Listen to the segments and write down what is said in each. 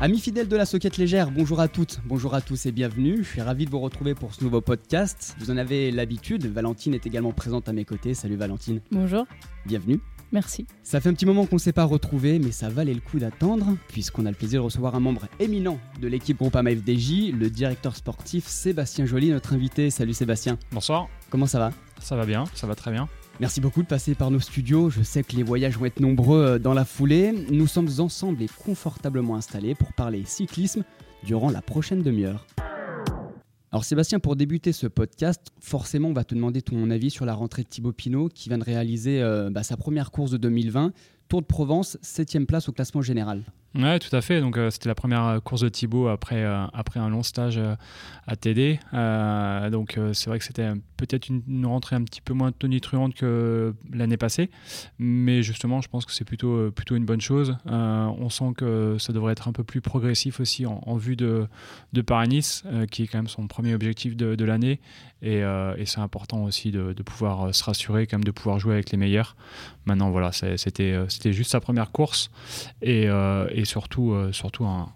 Amis fidèles de la Soquette Légère, bonjour à toutes, bonjour à tous et bienvenue. Je suis ravi de vous retrouver pour ce nouveau podcast. Vous en avez l'habitude, Valentine est également présente à mes côtés. Salut Valentine. Bonjour. Bienvenue. Merci. Ça fait un petit moment qu'on ne s'est pas retrouvé, mais ça valait le coup d'attendre, puisqu'on a le plaisir de recevoir un membre éminent de l'équipe Groupama FDJ, le directeur sportif Sébastien Joly, notre invité. Salut Sébastien. Bonsoir. Comment ça va? Ça va bien, ça va très bien. Merci beaucoup de passer par nos studios. Je sais que les voyages vont être nombreux euh, dans la foulée. Nous sommes ensemble et confortablement installés pour parler cyclisme durant la prochaine demi-heure. Alors Sébastien, pour débuter ce podcast, forcément on va te demander ton avis sur la rentrée de Thibaut Pinot qui vient de réaliser euh, bah, sa première course de 2020, Tour de Provence, 7 place au classement général. Ouais, tout à fait. Donc, euh, c'était la première euh, course de Thibaut après, euh, après un long stage à TD. donc, c'est vrai que c'était peut-être une, rentrée un petit peu moins tonitruante que l'année passée. Mais justement, je pense que c'est plutôt, plutôt une bonne chose. on sent que ça devrait être un peu plus progressif aussi en, vue de, de Paris-Nice, qui est quand même son premier objectif de, l'année. Et, c'est important aussi de, pouvoir se rassurer, quand même de pouvoir jouer avec les meilleurs. Maintenant, voilà, c'était juste sa première course. Et euh, surtout un,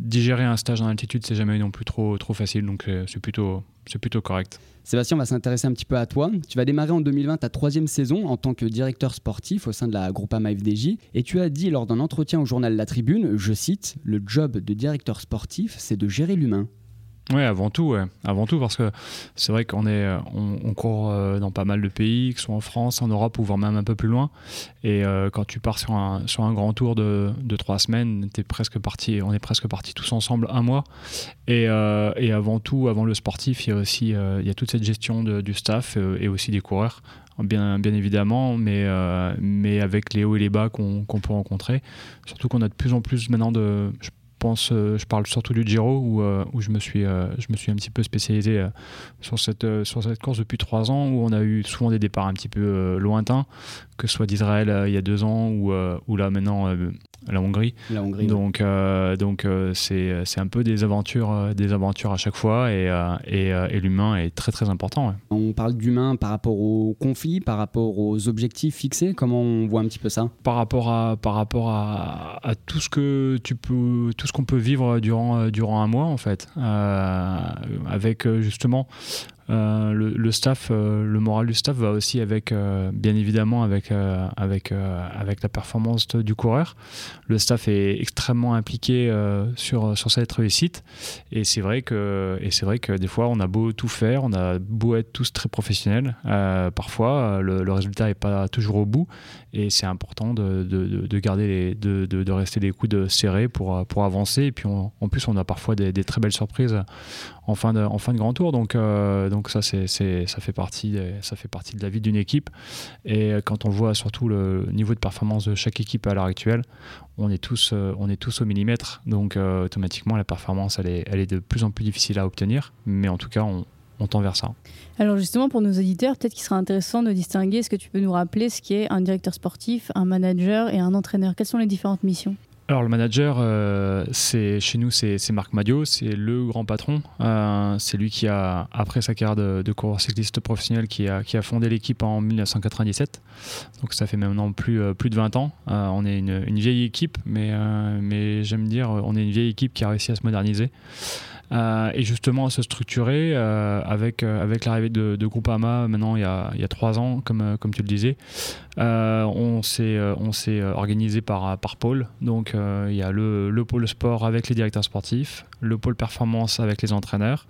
digérer un stage en altitude, c'est jamais non plus trop, trop facile, donc euh, c'est plutôt, plutôt correct. Sébastien, on va s'intéresser un petit peu à toi. Tu vas démarrer en 2020 ta troisième saison en tant que directeur sportif au sein de la Groupama FDJ et tu as dit lors d'un entretien au journal La Tribune, je cite, le job de directeur sportif, c'est de gérer l'humain. Oui, avant tout, avant tout, parce que c'est vrai qu'on est, on, court euh, dans pas mal de pays, que ce soit en France, en Europe ou voire même un peu plus loin. Et euh, quand tu pars sur un, sur un grand tour de, de trois semaines, es presque parti, on est presque partis tous ensemble un mois. Et, euh, et, avant tout, avant le sportif, il y a aussi il y a toute cette gestion du staff et aussi des coureurs. Bien, bien évidemment, mais, mais avec les hauts et les bas qu'on peut rencontrer. Surtout qu'on a de plus en plus maintenant de, pense, euh, je parle surtout du Giro où, euh, où je, me suis, euh, je me suis un petit peu spécialisé sur, cette, sur cette course depuis trois ans où on a eu souvent des départs un petit peu lointains, que ce soit d'Israël il y a deux ans ou, ou là maintenant la Hongrie. La Hongrie donc, donc c'est, c'est un peu des aventures, des aventures à chaque fois et, et, et l'humain est très très important. On parle d'humain par rapport aux conflits, par rapport aux objectifs fixés. Comment on voit un petit peu ça? Par rapport à, par rapport à, à tout ce que tu peux, tout ce qu'on peut vivre durant, euh, durant un mois en fait, euh, avec euh, justement euh, le, staff, euh, le moral du staff va aussi avec, euh, bien évidemment, avec, avec, avec la performance du coureur. Le staff est extrêmement impliqué sur, sur cette réussite. Et c'est vrai que, vrai que des fois, on a beau tout faire, on a beau être tous très professionnels. parfois, le, résultat n'est pas toujours au bout. Et c'est important de, de, de garder de, de, rester les coudes serrés pour, pour avancer. Et puis, en plus, on a parfois des, très belles surprises en fin de, en fin de grand tour. Donc ça, c'est, ça, fait partie, ça fait partie de la vie d'une équipe. Et quand on voit surtout le niveau de performance de chaque équipe à l'heure actuelle, on est tous, euh, on est tous au millimètre. Donc euh, automatiquement, la performance, elle est, elle est de plus en plus difficile à obtenir. Mais en tout cas, on, tend vers ça. Alors justement, pour nos auditeurs, peut-être qu'il sera intéressant de distinguer, est-ce que tu peux nous rappeler ce qui est un directeur sportif, un manager et un entraîneur? Quelles sont les différentes missions? Alors le manager, euh, c'est chez nous, c'est Marc Madio, c'est le grand patron. Euh, c'est lui qui a, après sa carrière de, coureur cycliste professionnel, qui a, qui a fondé l'équipe en 1997. Donc ça fait maintenant plus, euh, plus de 20 ans. on est une, une, vieille équipe, mais, mais j'aime dire, on est une vieille équipe qui a réussi à se moderniser. Euh, et justement à se structurer euh, avec, euh, avec l'arrivée de, de Groupama maintenant il y a, il y a trois ans, comme, comme tu le disais. on s'est organisé par, par pôle. Donc il y a le, le pôle sport avec les directeurs sportifs, le pôle performance avec les entraîneurs,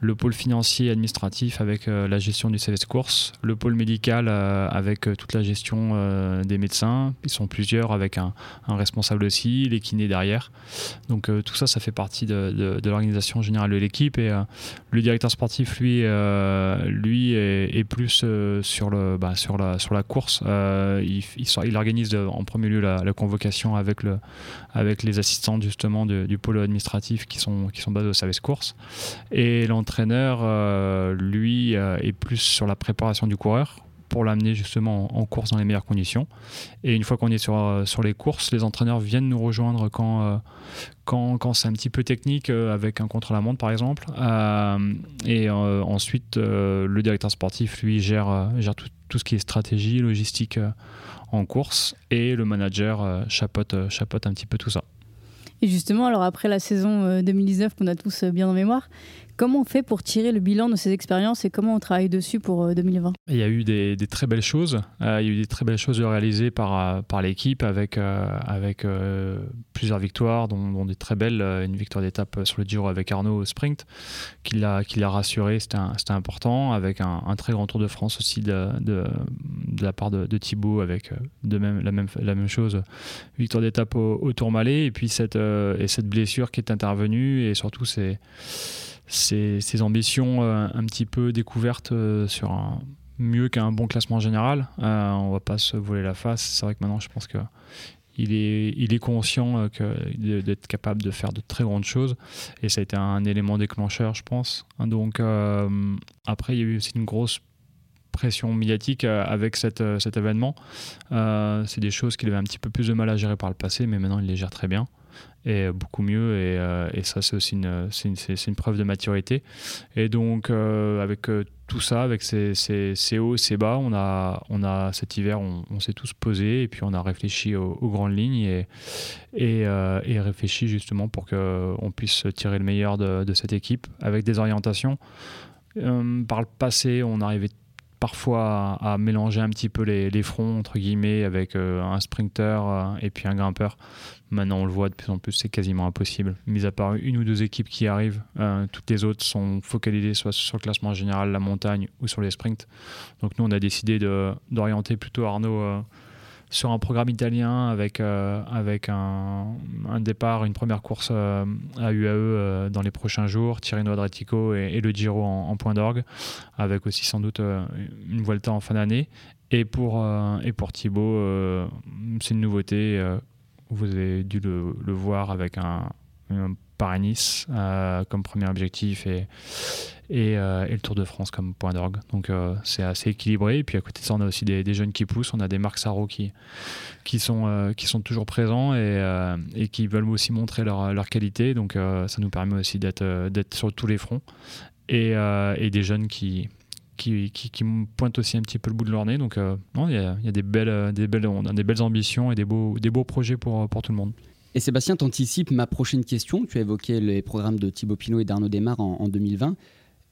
le pôle financier et administratif avec la gestion du service course, le pôle médical avec toute la gestion des médecins, ils sont plusieurs avec un, responsable aussi, les kinés derrière. Donc tout ça, ça fait partie de, de l'organisation générale de l'équipe et euh, le directeur sportif lui euh, lui est, plus euh, sur le bah, sur la sur la course. Il, il, organise en premier lieu la, convocation avec le avec les assistants justement du pôle administratif qui sont qui sont basés au service course. Et l'entraîneur lui est plus sur la préparation du coureur pour l'amener justement en, course dans les meilleures conditions. Et une fois qu'on est sur, euh, sur les courses, les entraîneurs viennent nous rejoindre quand, euh, quand, quand c'est un petit peu technique, euh, avec un contre-la-montre par exemple. et ensuite, le directeur sportif, lui, gère, gère tout, tout, ce qui est stratégie, logistique en course. Et le manager chapeaute, chapeaute un petit peu tout ça. Et justement, alors après la saison 2019 qu'on a tous bien en mémoire, Comment on fait pour tirer le bilan de ces expériences et comment on travaille dessus pour 2020 euh, Il y a eu des, très belles choses. Euh, il y a eu des très belles choses réalisées par, euh, par l'équipe avec, avec plusieurs victoires, dont, des très belles. Une victoire d'étape sur le Giro avec Arnaud au sprint, qui l'a, rassuré, c'était, important. Avec un, très grand Tour de France aussi de, de, la part de, Thibaut, avec de même, la, même, la même chose, victoire d'étape au, au Tourmalet. Et puis cette, et cette blessure qui est intervenue et surtout c'est ses, ambitions euh, un petit peu découvertes euh, sur un mieux qu'un bon classement général. Euh, on va pas se voler la face. C'est vrai que maintenant, je pense que il est, il est conscient d'être capable de faire de très grandes choses et ça a été un élément déclencheur, je pense. Donc après, il y a eu aussi une grosse pression médiatique avec cette, cet événement. c'est des choses qu'il avait un petit peu plus de mal à gérer par le passé, mais maintenant il les gère très bien et beaucoup mieux. Et, euh, et ça, c'est aussi une, une, une, preuve de maturité. Et donc, euh, avec euh, tout ça, avec ces, ces, ces, hauts, ces bas, on a, on a cet hiver, on, s'est tous posés et puis on a réfléchi aux, grandes lignes et, et, réfléchi justement pour qu'on puisse tirer le meilleur de, cette équipe avec des orientations. par le passé, on arrivait parfois à, mélanger un petit peu les, fronts entre guillemets avec un sprinter et puis un grimpeur Maintenant, on le voit de plus en plus, c'est quasiment impossible. Mis à part une ou deux équipes qui arrivent, euh, toutes les autres sont focalisées soit sur le classement général, la montagne ou sur les sprints. Donc nous, on a décidé d'orienter plutôt Arnaud euh, sur un programme italien avec, euh, avec un, départ, une première course à UAE dans les prochains jours, Tirreno Adriatico et, le Giro en, point d'orgue, avec aussi sans doute une Vuelta en fin d'année. Et pour, et pour Thibaut, c'est une nouveauté vous avez dû le, voir avec un, Paris-Nice euh, comme premier objectif et, euh, et, le Tour de France comme point d'orgue. Donc euh, c'est assez équilibré. Et puis à côté de ça, on a aussi des, jeunes qui poussent. On a des Marc Sarro qui, qui, sont, toujours présents et, qui veulent aussi montrer leur, leur qualité. Donc ça nous permet aussi d'être sur tous les fronts. Et, des jeunes qui, pointent aussi un petit peu le bout de leur nez. Donc, euh, il y, a, des belles, euh, ambitions et des beaux, projets pour, tout le monde. Et Sébastien, t'anticipes ma prochaine question. Tu as évoqué les programmes de Thibaut Pinot et d'Arnaud Desmar en, 2020.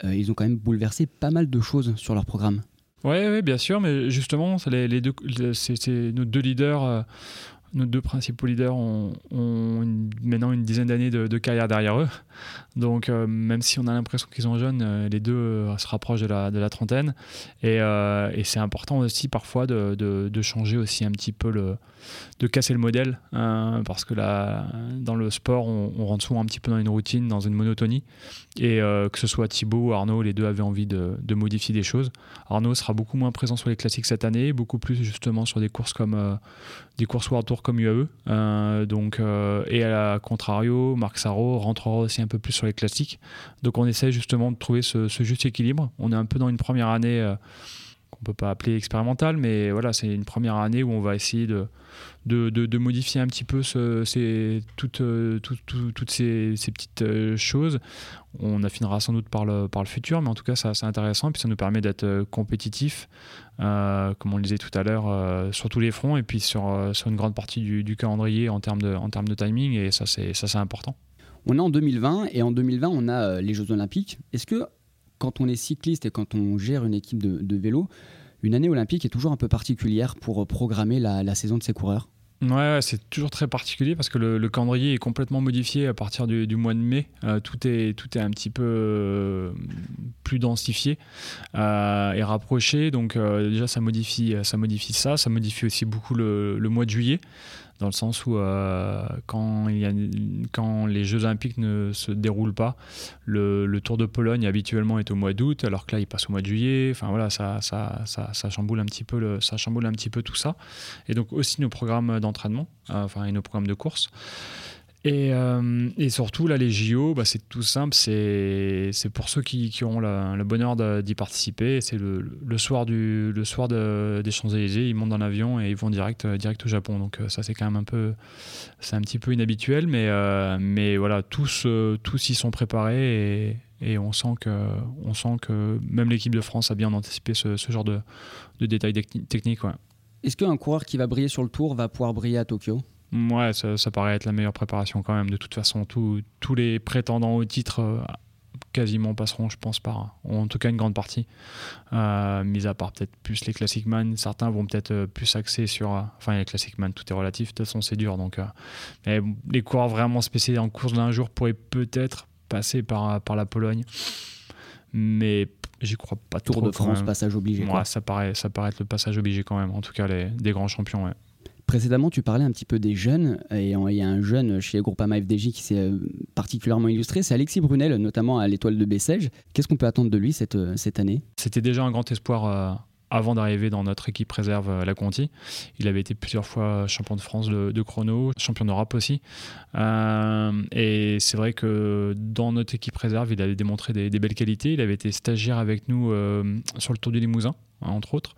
Euh, ils ont quand même bouleversé pas mal de choses sur leur programme. Oui, ouais, bien sûr, mais justement, les, deux, c'est nos deux leaders nos deux principaux leaders ont, maintenant une dizaine d'années de, carrière derrière eux. Donc, euh, même si on a l'impression qu'ils sont jeunes, euh, les deux euh, se rapprochent de la, trentaine. Et, c'est important aussi parfois de, changer aussi un petit peu le, de casser le modèle, hein, parce que là, dans le sport, on, rentre souvent un petit peu dans une routine, dans une monotonie. Et que ce soit Thibaut ou Arnaud, les deux avaient envie de, modifier des choses. Arnaud sera beaucoup moins présent sur les classiques cette année, beaucoup plus justement sur des courses comme des courses World Tour comme UAE. Euh, donc, euh, et à contrario, Marc Sarro rentrera aussi un peu plus sur les classiques. Donc on essaie justement de trouver ce, juste équilibre. On est un peu dans une première année euh, qu'on peut pas appeler expérimentale, mais voilà, c'est une première année où on va essayer de, de, de, modifier un petit peu ce, ces, toutes, toutes ces, petites choses. On affinera sans doute par le, par le futur, mais en tout cas, c'est intéressant et puis ça nous permet d'être compétitif euh, comme on le disait tout à l'heure, euh, sur tous les fronts et puis sur, euh, sur une grande partie du, calendrier en termes, de, en termes de timing, et ça, c'est important. On est en 2020, et en 2020, on a les Jeux Olympiques. Est-ce que quand on est cycliste et quand on gère une équipe de, vélo, une année olympique est toujours un peu particulière pour programmer la, saison de ses coureurs Ouais, c'est toujours très particulier parce que le, calendrier est complètement modifié à partir du, mois de mai. Euh, tout, est, tout est un petit peu euh, plus densifié euh, et rapproché. Donc déjà, ça modifie, ça modifie ça. Ça modifie aussi beaucoup le mois de juillet dans le sens où euh, quand, les Jeux Olympiques ne se déroulent pas, le, Tour de Pologne habituellement est au mois d'août, alors que là il passe au mois de juillet. Enfin voilà, ça, ça, ça, ça chamboule un petit peu le, ça chamboule un petit peu tout ça. Et donc aussi nos programmes d'entraînement, euh, enfin et nos programmes de course. Et, euh, et, surtout, là, les JO, bah, c'est tout simple. C'est pour ceux qui, qui auront le bonheur d'y participer. C'est le, soir, du, le soir de, des Champs-Élysées. Ils montent dans l'avion et ils vont direct, euh, direct au Japon. Donc, euh, ça, c'est quand même un peu. C'est un petit peu inhabituel. Mais, voilà, tous, tous y sont préparés et, on, sent que, on sent que même l'équipe de France a bien anticipé ce, genre de, détails techniques. Est-ce qu'un coureur qui va briller sur le tour va pouvoir briller à Tokyo? Ouais, ça, ça, paraît être la meilleure préparation quand même. De toute façon, tous les prétendants au titre quasiment passeront, je pense, par, en tout cas une grande partie, euh, mis à part peut-être plus les Classic Man. Certains vont peut-être euh, plus axer sur, euh, enfin les Classic Man, tout est relatif, de toute façon c'est dur. Donc, mais les coureurs vraiment spécialisés en course d'un jour pourraient peut-être passer par, par la Pologne, mais j'y crois pas Tour trop. de France, passage obligé. Ouais, ça paraît, ça paraît être le passage obligé quand même. En tout cas, les, des grands champions. Ouais. Précédemment, tu parlais un petit peu des jeunes, et il y a un jeune chez Groupama FDJ qui s'est euh, particulièrement illustré, c'est Alexis Brunel, notamment à l'étoile de Bessèges. Qu'est-ce qu'on peut attendre de lui cette, euh, cette année? C'était déjà un grand espoir euh, avant d'arriver dans notre équipe réserve la Conti. Il avait été plusieurs fois champion de France de, chrono, champion d'Europe aussi. et c'est vrai que dans notre équipe réserve, il avait démontré des, belles qualités. Il avait été stagiaire avec nous sur le Tour du Limousin. Hein, entre autres.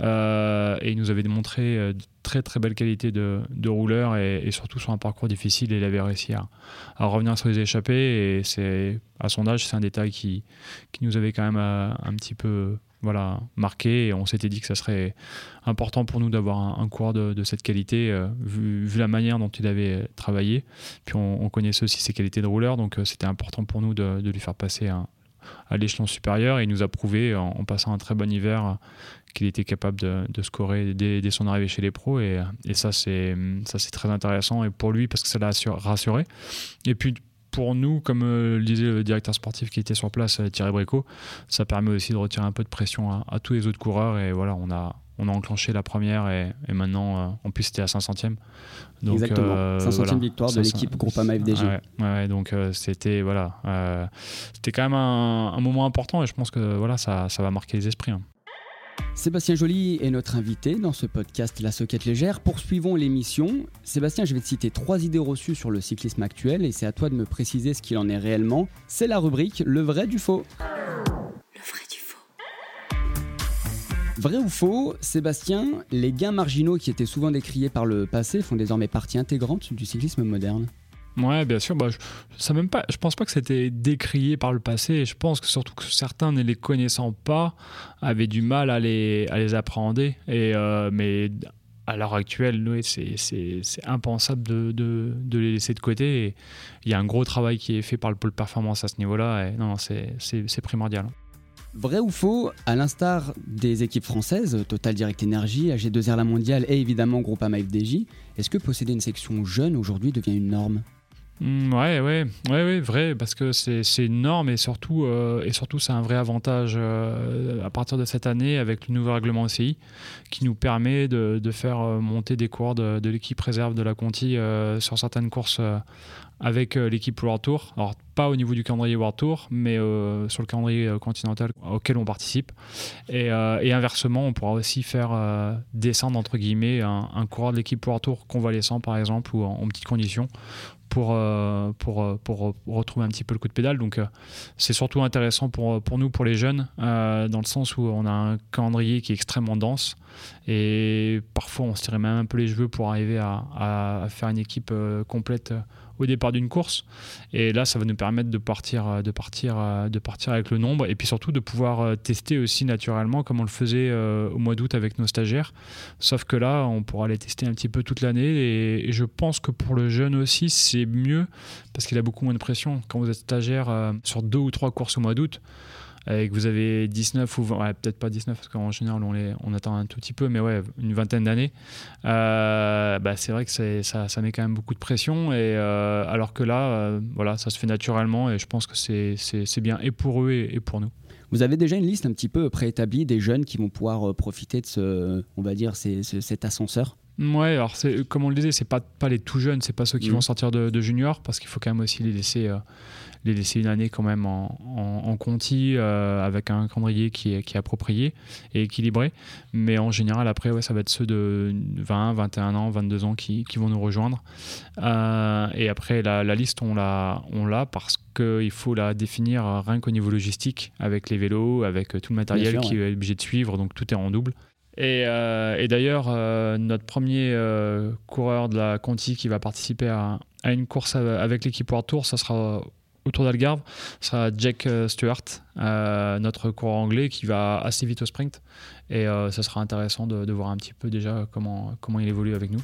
Euh, et il nous avait démontré de euh, très très belle qualité de, rouleur et, surtout sur un parcours difficile, il avait réussi à, à revenir sur les échappées. Et à son âge, c'est un détail qui, qui nous avait quand même euh, un petit peu voilà, marqué. Et on s'était dit que ça serait important pour nous d'avoir un, coureur de, cette qualité vu, vu, la manière dont il avait travaillé. Puis on, on connaissait aussi ses qualités de rouleur donc c'était important pour nous de, lui faire passer un, à l'échelon supérieur. Et il nous a prouvé en, passant un très bon hiver qu'il était capable de, scorer dès, son arrivée chez les pros. Et, c'est ça c'est très intéressant et pour lui parce que ça l'a rassuré. Et puis pour nous, comme le disait le directeur sportif qui était sur place, Thierry Bréco, ça permet aussi de retirer un peu de pression à tous les autres coureurs. Et voilà, on a, on a enclenché la première et, maintenant, euh, en plus, c'était à 500e. Donc, Exactement, 500e euh, victoire de l'équipe Groupama FDG. Ouais, donc euh, c'était voilà, c'était quand même un, moment important et je pense que voilà, ça, ça va marquer les esprits. Hein. Sébastien Joly est notre invité dans ce podcast La Soquette Légère. Poursuivons l'émission. Sébastien, je vais te citer trois idées reçues sur le cyclisme actuel et c'est à toi de me préciser ce qu'il en est réellement. C'est la rubrique Le vrai du faux. Vrai ou faux, Sébastien, les gains marginaux qui étaient souvent décriés par le passé font désormais partie intégrante du cyclisme moderne Ouais, bien sûr. Bah, je, ça même pas, je pense pas que c'était décrié par le passé. Je pense que surtout que certains, ne les connaissant pas, avaient du mal à les, à les appréhender. Et, euh, mais à l'heure actuelle, c'est impensable de, de, de, les laisser de côté. il y a un gros travail qui est fait par le pôle performance à ce niveau-là. Non, c'est primordial. Vrai ou faux, à l'instar des équipes françaises, Total Direct Energy, AG2R La Mondiale et évidemment Groupama FDJ, est-ce que posséder une section jeune aujourd'hui devient une norme? Mmh, ouais, ouais, ouais, ouais, vrai, parce que c'est une norme et surtout, euh, et surtout c'est un vrai avantage euh, à partir de cette année avec le nouveau règlement OCI qui nous permet de, de faire euh, monter des coureurs de, l'équipe réserve de la Conti sur certaines courses avec l'équipe World Tour. Alors, pas au niveau du calendrier World Tour, mais sur le calendrier continental auquel on participe. Et, inversement, on pourra aussi faire descendre, entre guillemets, un, coureur de l'équipe World Tour convalescent, par exemple, ou en petites conditions, pour, pour, pour, retrouver un petit peu le coup de pédale. Donc c'est surtout intéressant pour, pour nous, pour les jeunes, dans le sens où on a un calendrier qui est extrêmement dense et parfois on se tirait même un peu les cheveux pour arriver à faire une équipe complète au départ d'une course. Et là, ça va nous permettre de partir, euh, de partir, euh, de partir avec le nombre et puis surtout de pouvoir euh, tester aussi naturellement comme on le faisait au mois d'août avec nos stagiaires. Sauf que là, on pourra les tester un petit peu toute l'année et, je pense que pour le jeune aussi, c'est mieux parce qu'il a beaucoup moins de pression. Quand vous êtes stagiaire sur deux ou trois courses au mois d'août, et que vous avez 19 ou 20, peut-être pas 19 parce qu'en général on, les, on attend un tout petit peu, mais ouais, une vingtaine d'années, euh, bah, c'est vrai que ça, ça, met quand même beaucoup de pression. Et, euh, alors que là, euh, voilà, ça se fait naturellement et je pense que c'est bien et pour eux et, pour nous. Vous avez déjà une liste un petit peu préétablie des jeunes qui vont pouvoir profiter de ce, on va dire, cet ascenseur? Ouais, alors comme on le disait, c'est pas, pas les tout jeunes, c'est pas ceux qui mmh. vont sortir de, de junior parce qu'il faut quand même aussi les laisser les laisser une année quand même en, en, conti euh, avec un calendrier qui est, qui est approprié et équilibré. Mais en général, après, ouais, ça va être ceux de 20, 21 ans, 22 ans qui, qui vont nous rejoindre. Euh, et après, la, la liste, on l'a, on l'a parce qu'il faut la définir rien qu'au niveau logistique, avec les vélos, avec tout le matériel qui est obligé de suivre, donc tout est en double. Et, euh, et d'ailleurs, notre premier coureur de la Conti qui va participer à, à une course avec l'équipe World Tour, ça sera autour d'Algarve sera Jack euh, Stewart, euh, notre coureur anglais qui va assez vite au sprint. Et euh, ça sera intéressant de, voir un petit peu déjà comment, comment il évolue avec nous.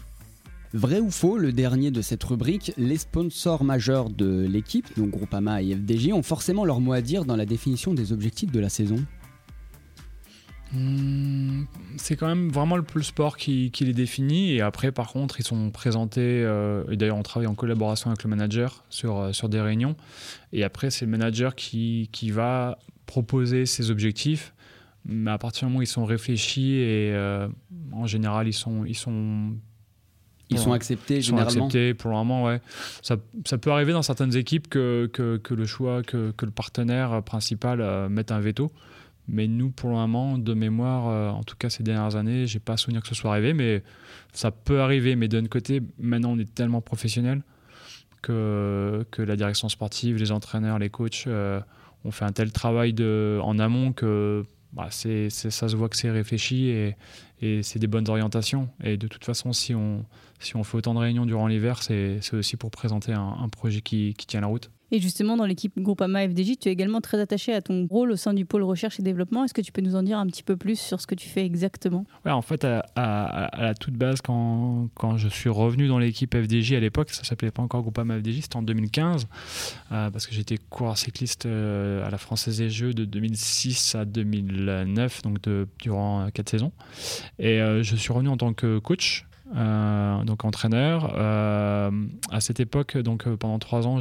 Vrai ou faux, le dernier de cette rubrique, les sponsors majeurs de l'équipe, donc Groupama et FDJ, ont forcément leur mot à dire dans la définition des objectifs de la saison? C'est quand même vraiment le, sport qui, les définit. Et après, par contre, ils sont présentés. Euh, et d'ailleurs, on travaille en collaboration avec le manager sur, euh, sur des réunions. Et après, c'est le manager qui, qui va proposer ses objectifs. Mais à partir du moment où ils sont réfléchis et euh, en général, ils sont, ils sont ils sont acceptés généralement. Sont acceptés pour le moment, ouais. Ça, ça, peut arriver dans certaines équipes que, que, que le choix, que, que, le partenaire principal euh, mette un veto. Mais nous, pour le moment, de mémoire, euh, en tout cas ces dernières années, j'ai pas souvenir que ce soit arrivé, mais ça peut arriver. Mais d'un côté, maintenant, on est tellement professionnel que, que la direction sportive, les entraîneurs, les coachs euh, ont fait un tel travail de, en amont que bah, c'est, ça se voit que c'est réfléchi et, et c'est des bonnes orientations. Et de toute façon, si on, si on fait autant de réunions durant l'hiver, c'est, aussi pour présenter un, un projet qui, qui, tient la route. Et justement, dans l'équipe Groupama FDJ, tu es également très attaché à ton rôle au sein du pôle recherche et développement. Est-ce que tu peux nous en dire un petit peu plus sur ce que tu fais exactement? Ouais, En fait, à, la toute base, quand, je suis revenu dans l'équipe FDJ à l'époque, ça s'appelait pas encore Groupama FDJ, c'était en 2015, euh, parce que j'étais coureur cycliste euh, à la Française des Jeux de 2006 à 2009, donc durant quatre saisons. Et euh, je suis revenu en tant que coach euh, donc entraîneur. Euh, à cette époque, donc euh, pendant trois ans,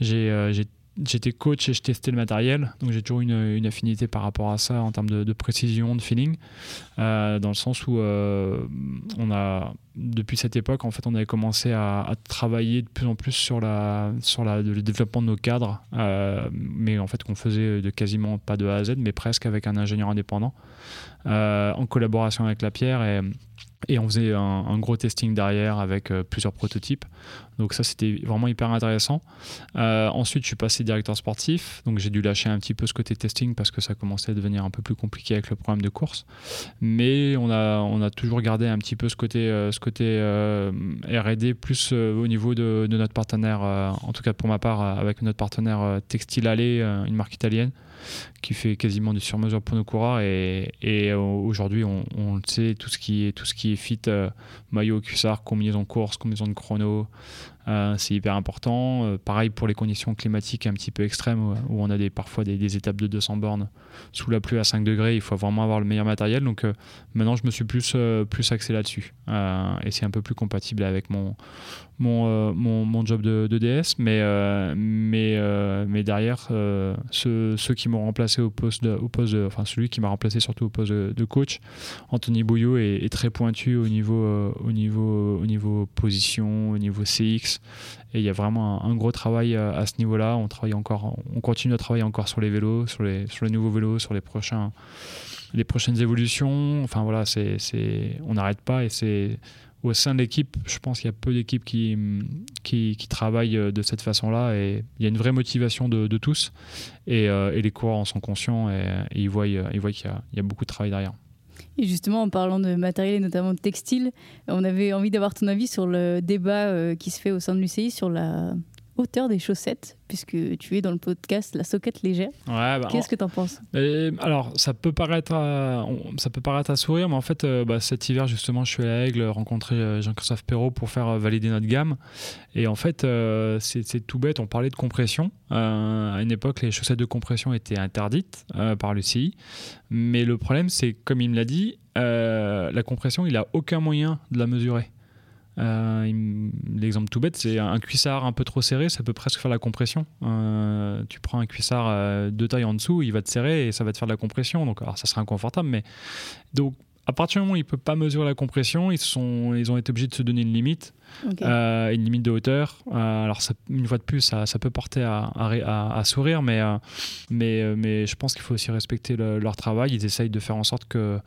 j'étais coach et je testais le matériel, donc j'ai toujours une, une, affinité par rapport à ça en termes de, précision, de feeling, dans le sens où on a, depuis cette époque, en fait, on avait commencé à, travailler de plus en plus sur, la, sur la, le développement de nos cadres, mais en fait qu'on faisait de quasiment pas de A à Z, mais presque avec un ingénieur indépendant, en collaboration avec la Pierre et et on faisait un, gros testing derrière avec euh, plusieurs prototypes. Donc ça, c'était vraiment hyper intéressant. Euh, ensuite, je suis passé directeur sportif. Donc j'ai dû lâcher un petit peu ce côté testing parce que ça commençait à devenir un peu plus compliqué avec le programme de course. Mais on a, on a toujours gardé un petit peu ce côté, euh, R&D plus au niveau de, de notre partenaire, en tout cas pour ma part, avec notre partenaire Textile Alley, une marque italienne qui fait quasiment du sur-mesure pour nos coureurs. Et, et aujourd'hui, on, on, le sait, tout ce qui est, tout ce qui est fit, euh, maillot, cuissard, combinaison course, combinaison de chrono, euh, c'est hyper important. Euh, pareil pour les conditions climatiques un petit peu extrêmes où, on a des, parfois des, étapes de 200 bornes sous la pluie à 5 degrés. Il faut vraiment avoir le meilleur matériel. Donc maintenant, je me suis plus, plus axé là-dessus. et c'est un peu plus compatible avec mon, mon, mon, job de, DS. Mais, mais, mais derrière, ceux, qui m'ont remplacé au poste, au poste enfin celui qui m'a remplacé surtout au poste de, coach, Anthony Bouillot, est, est, très pointu au niveau, au, niveau, au niveau position, au niveau CX. Et il y a vraiment un, gros travail euh, à, ce niveau-là. On travaille encore, on continue à travailler encore sur les vélos, sur les, sur les nouveaux vélos, sur les prochaines évolutions. Enfin voilà, c'est, on n'arrête pas et c'est au sein de l'équipe, je pense qu'il y a peu d'équipes qui, travaillent euh, de cette façon-là et il y a une vraie motivation de, tous et, euh, et, les coureurs en sont conscients et, ils voient, qu'il y a beaucoup de travail derrière. Et justement, en parlant de matériel et notamment de textile, on avait envie d'avoir ton avis sur le débat euh, qui se fait au sein de l'UCI sur la hauteur des chaussettes, puisque tu es dans le podcast La Soquette Légère. Ouais, bah, Qu'est-ce que tu en penses Alors, ça peut, paraître à, ça peut paraître à sourire, mais en fait, euh, bah, cet hiver, justement, je suis à Aigle rencontrer euh, Jean-Christophe Perrault pour faire euh, valider notre gamme. Et en fait, c'est tout bête, on parlait de compression. à une époque, les chaussettes de compression étaient interdites par l'UCI. Mais le problème, c'est, comme il me l'a dit, la compression, il n'a aucun moyen de la mesurer. Euh, l'exemple tout bête, c'est un cuissard un peu trop serré, ça peut presque faire la compression. Euh, tu prends un cuissard euh, de taille en dessous, il va te serrer et ça va te faire de la compression. Donc, alors ça sera inconfortable, mais donc à partir du moment où il ne peut pas mesurer la compression, ils, sont, ils ont été obligés de se donner une limite, une limite de hauteur. alors, une fois de plus, ça, ça peut porter à, à, sourire, mais, mais, mais je pense qu'il faut aussi respecter leur travail. Ils essayent de faire en sorte qu'il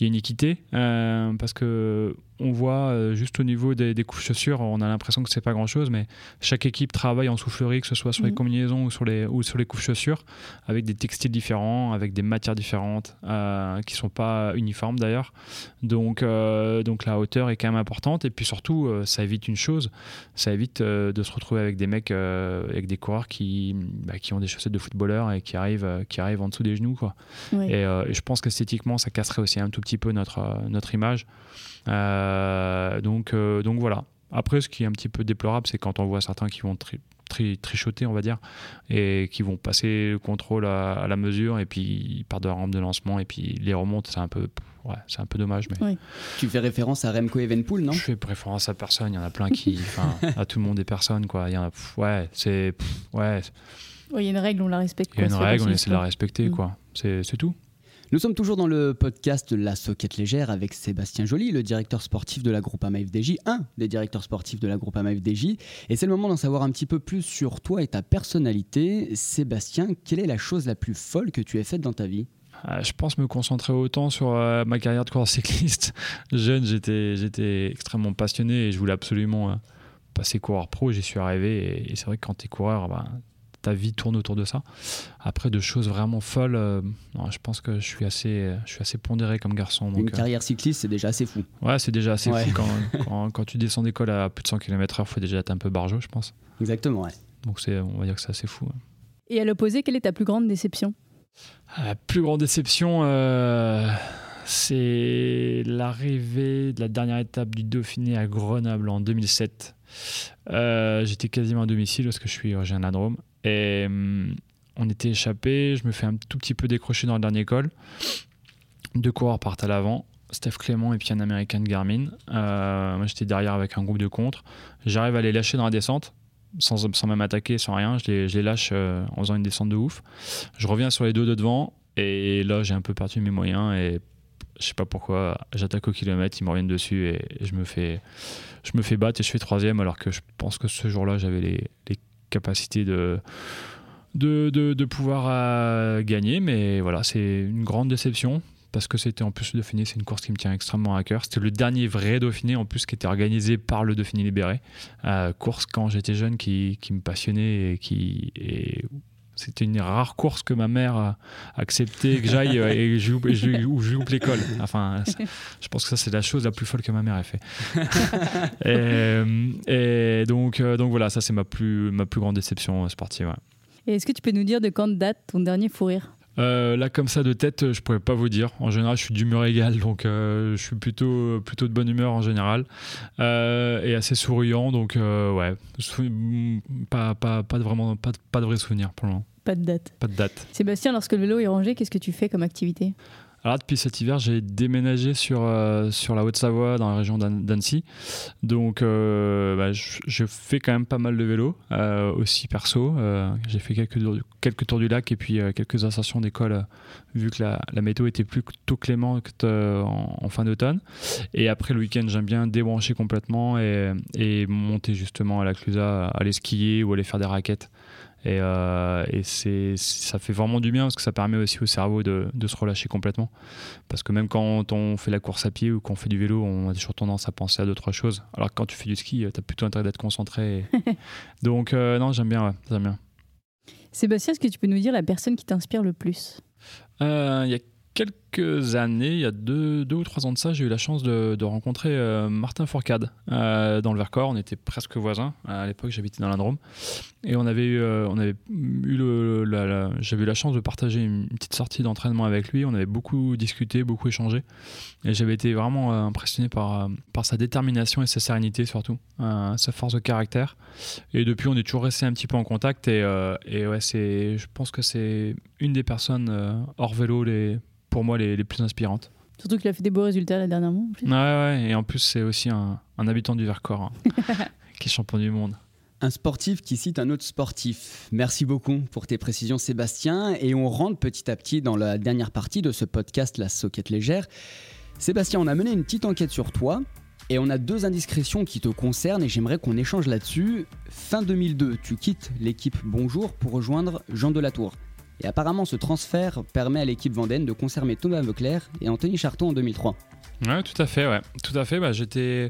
y ait une équité, parce que on voit euh, juste au niveau des, couches chaussures, on a l'impression que c'est pas grand chose, mais chaque équipe travaille en soufflerie, que ce soit sur les mhm. combinaisons ou sur les, ou sur les couches chaussures, avec des textiles différents, avec des matières différentes, euh, qui sont pas uniformes d'ailleurs. Donc, donc la hauteur est quand même importante. Et puis surtout, ça évite une chose, ça évite de se retrouver avec des mecs, avec des coureurs qui, bah, qui ont des chaussettes de footballeur et qui arrivent, qui arrivent en dessous des genoux. Quoi. Et, et, je pense qu'esthétiquement, ça casserait aussi un tout petit peu notre, notre image. donc, donc voilà. Après, ce qui est un petit peu déplorable, c'est quand on voit certains qui vont tri trichoter, on va dire, et qui vont passer le contrôle à, la mesure, et puis ils partent de la rampe de lancement, et puis les remontent. C'est un peu, ouais, c'est un peu dommage. Mais... Tu fais référence à Remco Evenpool, non? Je fais référence à personne. Il y en a plein qui, à tout le monde des personnes, quoi. Il y en a, ouais, c'est, ouais. Il y a une règle, on la respecte. Il y a une règle, on essaie de la respecter, mm. quoi. C'est tout. Nous sommes toujours dans le podcast La Soquette Légère avec Sébastien Joly, le directeur sportif de la Groupama FDJ, un des directeurs sportifs de la Groupama FDJ. Et c'est le moment d'en savoir un petit peu plus sur toi et ta personnalité. Sébastien, quelle est la chose la plus folle que tu aies faite dans ta vie? Je pense me concentrer autant sur euh, ma carrière de coureur cycliste. Jeune, j'étais extrêmement passionné et je voulais absolument euh, passer coureur pro. J'y suis arrivé et, c'est vrai que quand tu es coureur, bah, ta vie tourne autour de ça. Après, de choses vraiment folles, euh, je pense que je suis assez, je suis assez pondéré comme garçon. Donc, Une euh, carrière cycliste, c'est déjà assez fou. Ouais, c'est déjà assez fou. Quand, quand, tu descends d'école à plus de 100 km/h, il faut déjà être un peu barjot, je pense. Exactement, ouais. Donc, on va dire que c'est assez fou. Et à l'opposé, quelle est ta plus grande déception? Plus grande déception, euh, c'est l'arrivée de la dernière étape du Dauphiné à Grenoble en 2007. J'étais quasiment à domicile parce que je suis j'ai un adrome et hum, on était échappé. Je me fais un tout petit peu décrocher dans le dernier col. Deux coureurs partent à l'avant. Steph Clément et puis un américain de Garmin. Euh, moi, j'étais derrière avec un groupe de contre. J'arrive à les lâcher dans la descente, sans, sans même attaquer, sans rien. Je les, je les lâche euh, en faisant une descente de ouf. Je reviens sur les deux de devant. Et là, j'ai un peu perdu mes moyens. Et je sais pas pourquoi, j'attaque au kilomètre, ils me reviennent dessus et, je me fais, je me fais battre et je fais troisième. Alors que je pense que ce jour-là, j'avais les, les capacité de, de, de, pouvoir euh, gagner. Mais voilà, c'est une grande déception parce que c'était en plus le Dauphiné, c'est une course qui me tient extrêmement à cœur. C'était le dernier vrai Dauphiné en plus qui était organisé par le Dauphiné Libéré. Euh, course quand j'étais jeune qui, qui, me passionnait et qui. Et c'était une rare course que ma mère a accepté que j'aille euh, et je joue l'école. Enfin, je pense que ça, c'est la chose la plus folle que ma mère ait fait. et, donc, euh, donc voilà, ça, c'est ma plus, ma plus grande déception sportive. Et est-ce que tu peux nous dire de quand date ton dernier fou rire? Euh, là, comme ça, de tête, je pourrais pas vous dire. En général, je suis d'humeur égale, donc euh, je suis plutôt, plutôt de bonne humeur en général. Euh, et assez souriant, donc ouais, pas, pas, pas, de vraiment, pas, pas de vrais souvenirs pour le moment. Pas de date. Pas de date. Sébastien, lorsque le vélo est rangé, qu'est-ce que tu fais comme activité? Alors depuis cet hiver, j'ai déménagé sur, euh, sur la Haute-Savoie, dans la région d'Annecy. Donc euh, bah, je, fais quand même pas mal de vélo, euh, aussi perso. j'ai fait quelques, quelques tours du lac et puis quelques ascensions d'école, vu que la, la, météo était plutôt clémente en, en, fin d'automne. Et après le week-end, j'aime bien débrancher complètement et, et monter justement à la Clusa, aller skier ou aller faire des raquettes. Et, euh, et c'est, ça fait vraiment du bien parce que ça permet aussi au cerveau de, de, se relâcher complètement. Parce que même quand on fait la course à pied ou qu'on fait du vélo, on a toujours tendance à penser à d'autres choses. Alors que quand tu fais du ski, tu as plutôt intérêt d'être concentré. Donc, euh, non, j'aime bien, j'aime bien. Sébastien, est-ce que tu peux nous dire la personne qui t'inspire le plus? Euh, Il y a quelques années, il y a deux, ou trois ans de ça, j'ai eu la chance de, rencontrer euh, Martin Fourcade euh, dans le Vercors. On était presque voisins. À l'époque, j'habitais dans l'Androme. Et on avait eu, euh, la, j'avais eu la chance de partager une petite sortie d'entraînement avec lui. On avait beaucoup discuté, beaucoup échangé. Et j'avais été vraiment impressionné par, sa détermination et sa sérénité surtout, sa force de caractère. Et depuis, on est toujours resté un petit peu en contact. Et, ouais, je pense que c'est une des personnes hors vélo pour moi les, plus inspirantes. Surtout qu'il a fait des beaux résultats là dernièrement. Ouais, ouais, et en plus c'est aussi un, habitant du Vercors hein, qui est champion du monde. Un sportif qui cite un autre sportif. Merci beaucoup pour tes précisions Sébastien et on rentre petit à petit dans la dernière partie de ce podcast La Soquette Légère. Sébastien, on a mené une petite enquête sur toi et on a deux indiscrétions qui te concernent et j'aimerais qu'on échange là-dessus. Fin 2002, tu quittes l'équipe Bonjour pour rejoindre Jean Delatour. Et apparemment, ce transfert permet à l'équipe Vendenne de conserver Thomas Veuclair et Anthony Charton en 2003. Ouais, tout à fait, ouais. Tout à fait. Bah, j'étais,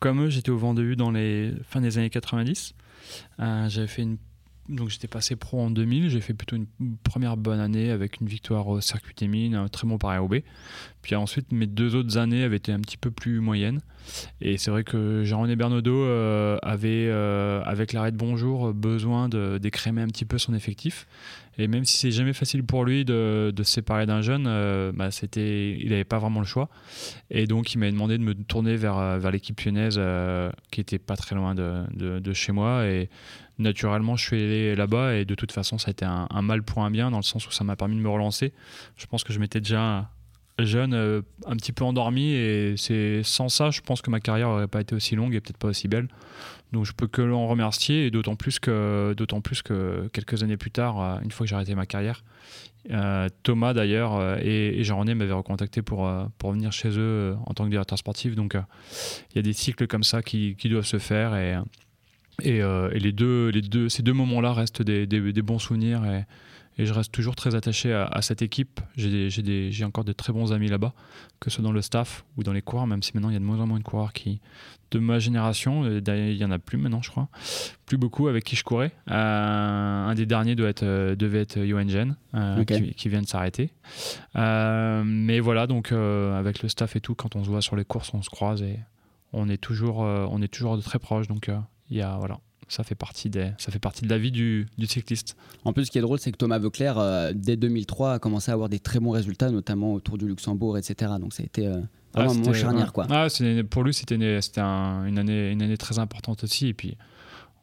comme eux, j'étais au Vendée dans les fin des années 90. Euh, j'avais fait une donc j'étais passé pro en 2000, j'ai fait plutôt une première bonne année avec une victoire au circuit des mines, un très bon pari OB. Puis ensuite, mes deux autres années avaient été un petit peu plus moyennes. Et c'est vrai que Jean-René Bernaudot euh, avait, euh, avec l'arrêt de Bonjour, besoin d'écrémer un petit peu son effectif. Et même si c'est jamais facile pour lui de, se séparer d'un jeune, euh, bah, c'était, il n'avait pas vraiment le choix. Et donc, il m'a demandé de me tourner vers, vers l'équipe lyonnaise qui était pas très loin de, de, de chez moi. Et naturellement, je suis allé là-bas et de toute façon, ça a été un, mal pour un bien dans le sens où ça m'a permis de me relancer. Je pense que je m'étais déjà jeune, euh, un petit peu endormi et c'est sans ça, je pense que ma carrière n'aurait pas été aussi longue et peut-être pas aussi belle. Donc je peux que l'en remercier et d'autant plus que d'autant plus que quelques années plus tard, euh, une fois que j'ai arrêté ma carrière, euh, Thomas d'ailleurs et, Jean-René m'avaient recontacté pour pour venir chez eux en tant que directeur sportif. Donc il y a des cycles comme ça qui, qui doivent se faire et euh, et, les deux, les deux, ces deux moments-là restent des, bons souvenirs et, je reste toujours très attaché à, cette équipe. J'ai encore de très bons amis là-bas, que ce soit dans le staff ou dans les coureurs, même si maintenant il y a de moins en moins de coureurs qui, de ma génération, euh, il y en a plus maintenant, je crois, plus beaucoup avec qui je courais. Euh, un des derniers devait être, devait être Johan qui, vient de s'arrêter. mais voilà, donc avec le staff et tout, quand on se voit sur les courses, on se croise et on est toujours, on est toujours de très proches. Donc il y a, voilà, ça fait partie des, ça fait partie de la vie du, du cycliste. En plus, ce qui est drôle, c'est que Thomas Veuclair, euh, dès 2003, a commencé à avoir des très bons résultats, notamment autour du Luxembourg, etc. Donc ça a été euh, vraiment un moment charnière, quoi. Ah, pour lui, c'était une, un, une année, une année très importante aussi. Et puis,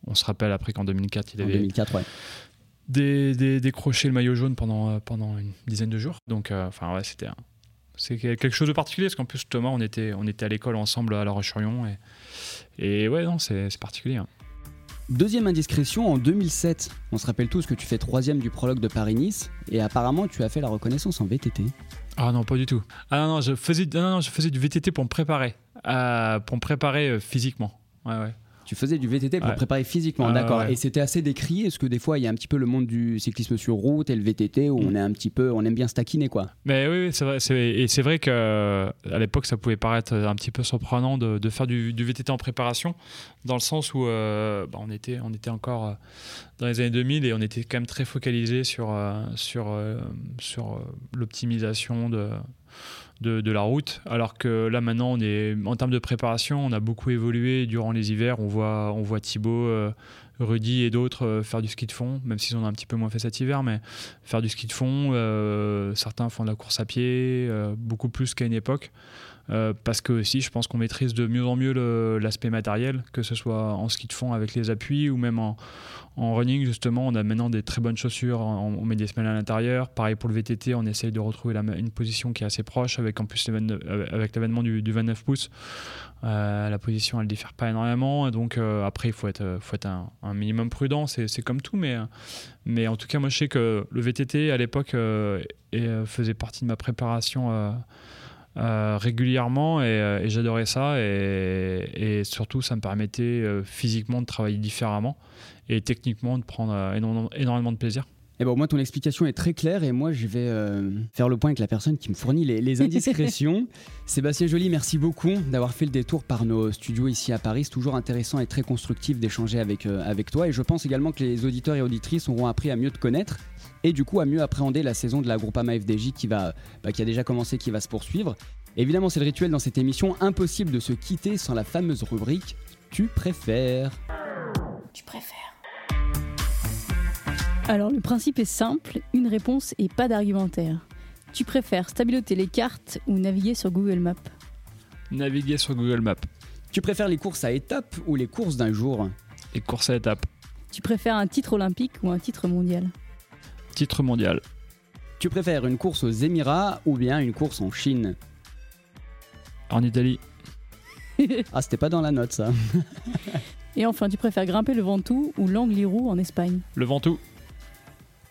on se rappelle après qu'en 2004, il avait. 2004, ouais. décroché le maillot jaune pendant, euh, pendant une dizaine de jours. Donc, enfin, ouais, c'était c'est quelque chose de particulier parce qu'en plus Thomas on était on était à l'école ensemble à La Roche-sur-Yon et et ouais, non, c'est particulier. Hein. Deuxième indiscrétion, en 2007, on se rappelle tous que tu fais troisième du prologue de Paris-Nice, et apparemment tu as fait la reconnaissance en VTT. Ah non, pas du tout. Ah non, non, je faisais, non, je faisais du VTT pour me préparer, euh, pour me préparer euh, physiquement. Ouais, ouais. Tu faisais du VTT pour préparer physiquement, d'accord. Et c'était assez décrié, parce que des fois, il y a un petit peu le monde du cyclisme sur route et le VTT où mm. on est un petit peu, on aime bien se taquiner, quoi? Mais oui, c'est vrai. Et c'est vrai qu'à l'époque, ça pouvait paraître un petit peu surprenant de, faire du, VTT en préparation, dans le sens où euh, bah, on, était, on était encore euh, dans les années 2000 et on était quand même très focalisé sur, euh, sur, sur l'optimisation de de, la route. Alors que là maintenant, on est en termes de préparation, on a beaucoup évolué durant les hivers. On voit, on voit Thibaut, euh, Rudy et d'autres euh, faire du ski de fond, même s'ils ont un petit peu moins fait cet hiver, mais faire du ski de fond. Euh, certains font de la course à pied, beaucoup plus qu'à une époque. Parce que aussi, je pense qu'on maîtrise de mieux en mieux l'aspect matériel, que ce soit en ski de fond avec les appuis ou même en, running, justement, on a maintenant des très bonnes chaussures, on, met des semelles à l'intérieur. Pareil pour le VTT, on essaye de retrouver une position qui est assez proche, avec en plus euh, avec l'avènement du, 29 pouces. Euh, la position, elle diffère pas énormément. Donc euh, après, il faut être, faut être un, minimum prudent, c'est comme tout. Mais, mais en tout cas, moi, je sais que le VTT, à l'époque, faisait partie de ma préparation. Régulièrement et, j'adorais ça et, et, surtout ça me permettait physiquement de travailler différemment et techniquement de prendre euh, énormément, de plaisir. Eh ben, au moins, ton explication est très claire et moi, je vais euh, faire le point avec la personne qui me fournit les, indiscrétions. Sébastien Joly, merci beaucoup d'avoir fait le détour par nos studios ici à Paris. C'est toujours intéressant et très constructif d'échanger avec, euh, avec toi. Et je pense également que les auditeurs et auditrices auront appris à mieux te connaître et du coup à mieux appréhender la saison de la Groupama FDJ qui, va, bah, qui a déjà commencé, qui va se poursuivre. Évidemment, c'est le rituel dans cette émission. Impossible de se quitter sans la fameuse rubrique Tu préfères. Tu préfères. Alors le principe est simple, une réponse et pas d'argumentaire. Tu préfères stabiloter les cartes ou naviguer sur Google Maps? Naviguer sur Google Maps. Tu préfères les courses à étapes ou les courses d'un jour? Les courses à étapes. Tu préfères un titre olympique ou un titre mondial? Titre mondial. Tu préfères une course aux Émirats ou bien une course en Chine? En Italie. ah, c'était pas dans la note ça. Et enfin, tu préfères grimper le Ventoux ou l'Angliru en Espagne? Le Ventoux.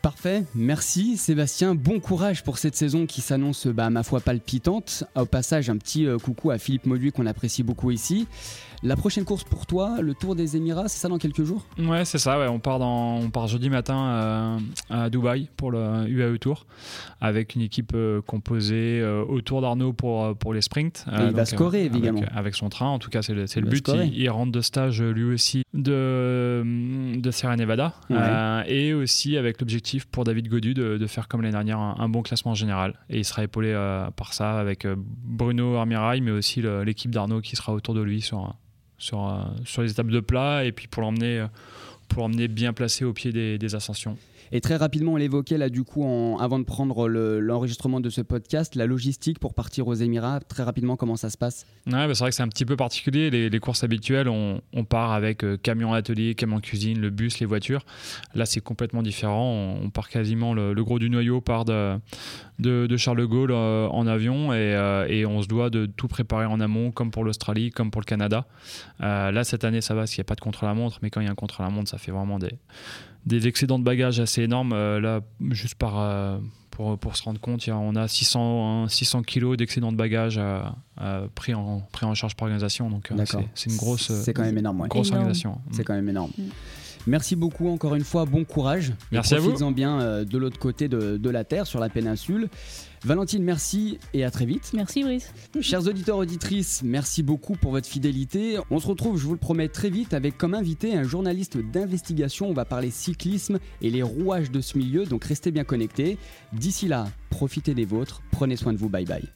Parfait, merci Sébastien. Bon courage pour cette saison qui s'annonce, bah, ma foi, palpitante. Au passage, un petit euh, coucou à Philippe Mauduit qu'on apprécie beaucoup ici. La prochaine course pour toi, le Tour des Émirats, c'est ça dans quelques jours? Ouais, c'est ça. Ouais. On, part dans, on part jeudi matin euh, à Dubaï pour le UAE Tour avec une équipe euh, composée autour d'Arnaud pour, pour les sprints. Et il va scorer, évidemment. Avec, son train, en tout cas, c'est le, le but. Il, il, rentre de stage lui aussi de, de Sierra Nevada euh, et aussi avec l'objectif pour David Godu de, faire comme l'année dernière un, bon classement général et il sera épaulé euh, par ça avec euh, Bruno Armirail mais aussi l'équipe d'Arnaud qui sera autour de lui sur, les étapes de plat et puis pour l'emmener pour l'emmener bien placé au pied des ascensions. Et très rapidement, on l'évoquait là du coup avant de prendre l'enregistrement de ce podcast, la logistique pour partir aux Émirats. Très rapidement, comment ça se passe? Ouais, bah, C'est vrai que c'est un petit peu particulier. Les, courses habituelles, on, part avec euh, camion atelier, camion cuisine, le bus, les voitures. Là, c'est complètement différent. On, part quasiment le, gros du noyau part de, Charles de Gaulle euh, en avion et, euh, et, on se doit de tout préparer en amont, comme pour l'Australie, comme pour le Canada. là, cette année, ça va s'il n'y a pas de contre-la-montre, mais quand il y a un contre-la-montre, ça fait vraiment des des excédents de bagages assez énormes. Euh, là, juste par, euh, pour, pour, se rendre compte, on a 600, 600 kilos d'excédents de bagages euh, pris, en, pris en charge par l'organisation. Donc, c'est une grosse, c'est quand même énorme, grosse organisation. C'est quand même énorme. Mm. Merci beaucoup encore une fois, bon courage. Merci à vous. en bien de l'autre côté de, de, la Terre, sur la péninsule. Valentine, merci et à très vite. Merci Brice. Chers auditeurs, auditrices, merci beaucoup pour votre fidélité. On se retrouve, je vous le promets, très vite avec comme invité un journaliste d'investigation. On va parler cyclisme et les rouages de ce milieu, donc restez bien connectés. D'ici là, profitez des vôtres, prenez soin de vous, bye bye.